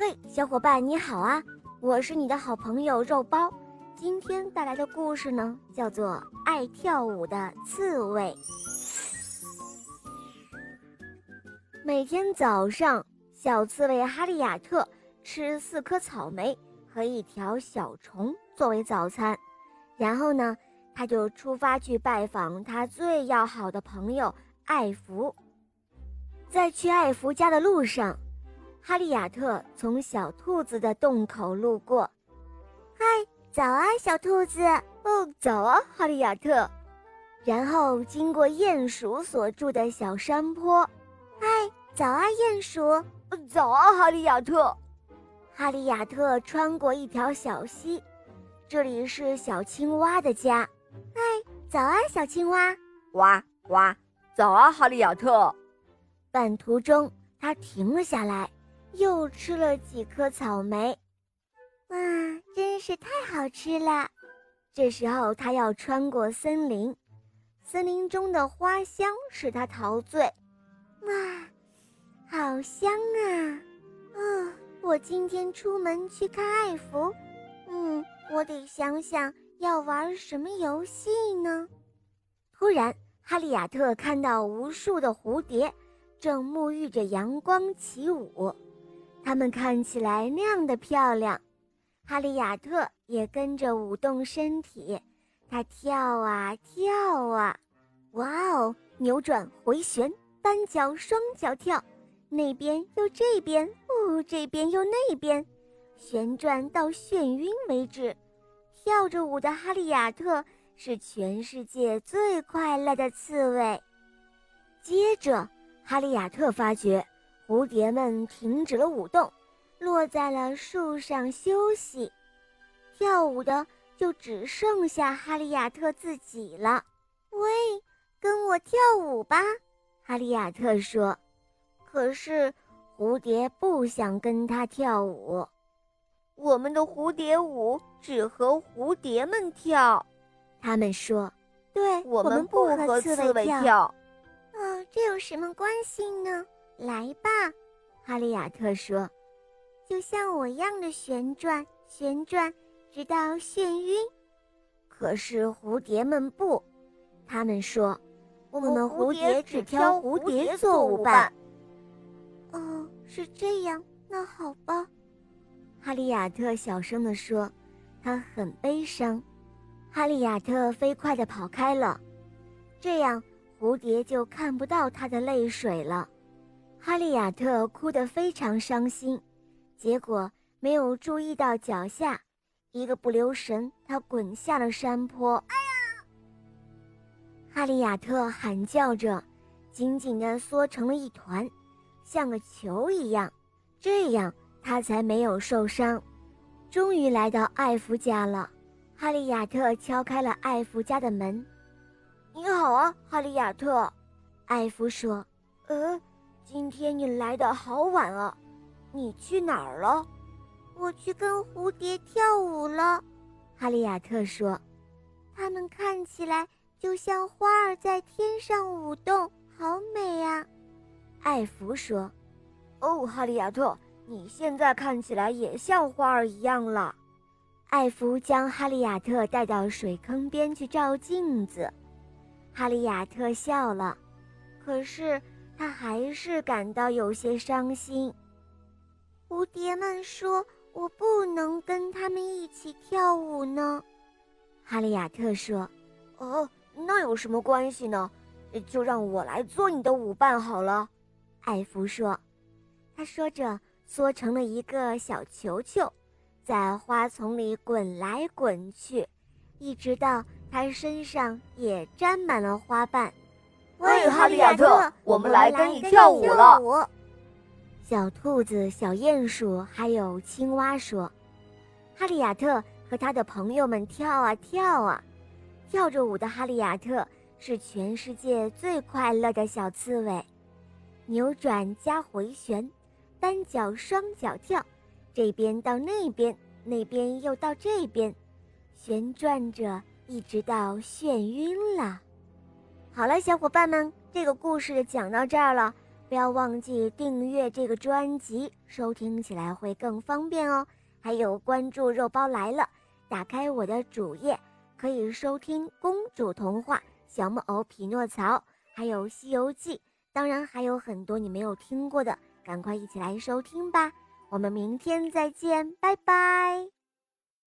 嘿，小伙伴你好啊！我是你的好朋友肉包。今天带来的故事呢，叫做《爱跳舞的刺猬》。每天早上，小刺猬哈利亚特吃四颗草莓和一条小虫作为早餐，然后呢，他就出发去拜访他最要好的朋友艾弗。在去艾弗家的路上。哈利亚特从小兔子的洞口路过，嗨，早啊，小兔子！哦，早啊，哈利亚特。然后经过鼹鼠所住的小山坡，嗨，早啊，鼹鼠！早啊，哈利亚特。哈利亚特穿过一条小溪，这里是小青蛙的家。嗨，早啊，小青蛙！呱呱！早啊，哈利亚特。半途中，他停了下来。又吃了几颗草莓，哇，真是太好吃了！这时候他要穿过森林，森林中的花香使他陶醉。哇，好香啊！嗯，我今天出门去看艾弗，嗯，我得想想要玩什么游戏呢。突然，哈利亚特看到无数的蝴蝶正沐浴着阳光起舞。它们看起来那样的漂亮，哈利亚特也跟着舞动身体，他跳啊跳啊，哇哦，扭转回旋，单脚双脚跳，那边又这边，哦，这边又那边，旋转到眩晕为止。跳着舞的哈利亚特是全世界最快乐的刺猬。接着，哈利亚特发觉。蝴蝶们停止了舞动，落在了树上休息。跳舞的就只剩下哈利亚特自己了。喂，跟我跳舞吧，哈利亚特说。可是蝴蝶不想跟他跳舞。我们的蝴蝶舞只和蝴蝶们跳，他们说。对我们不和刺猬跳。啊，这有什么关系呢？来吧，哈利亚特说：“就像我一样的旋转，旋转，直到眩晕。”可是蝴蝶们不，他们说：“我们蝴蝶只挑蝴蝶做舞伴。”哦，是这样，那好吧。”哈利亚特小声地说，他很悲伤。哈利亚特飞快地跑开了，这样蝴蝶就看不到他的泪水了。哈利亚特哭得非常伤心，结果没有注意到脚下，一个不留神，他滚下了山坡。哎呀！哈利亚特喊叫着，紧紧地缩成了一团，像个球一样，这样他才没有受伤。终于来到艾弗家了，哈利亚特敲开了艾弗家的门。“你好啊，哈利亚特。”艾弗说，“呃。”今天你来的好晚啊，你去哪儿了？我去跟蝴蝶跳舞了。哈利亚特说：“它们看起来就像花儿在天上舞动，好美啊。”艾弗说：“哦，哈利亚特，你现在看起来也像花儿一样了。”艾弗将哈利亚特带到水坑边去照镜子。哈利亚特笑了，可是。他还是感到有些伤心。蝴蝶们说：“我不能跟他们一起跳舞呢。”哈利亚特说：“哦，那有什么关系呢？就让我来做你的舞伴好了。”艾弗说。他说着，缩成了一个小球球，在花丛里滚来滚去，一直到他身上也沾满了花瓣。喂，哈利亚特，我们来跟你跳舞了。小兔子、小鼹鼠还有青蛙说：“哈利亚特和他的朋友们跳啊跳啊，跳着舞的哈利亚特是全世界最快乐的小刺猬。扭转加回旋，单脚双脚跳，这边到那边，那边又到这边，旋转着，一直到眩晕了。”好了，小伙伴们，这个故事讲到这儿了。不要忘记订阅这个专辑，收听起来会更方便哦。还有关注肉包来了，打开我的主页，可以收听公主童话、小木偶匹诺曹，还有《西游记》，当然还有很多你没有听过的，赶快一起来收听吧。我们明天再见，拜拜。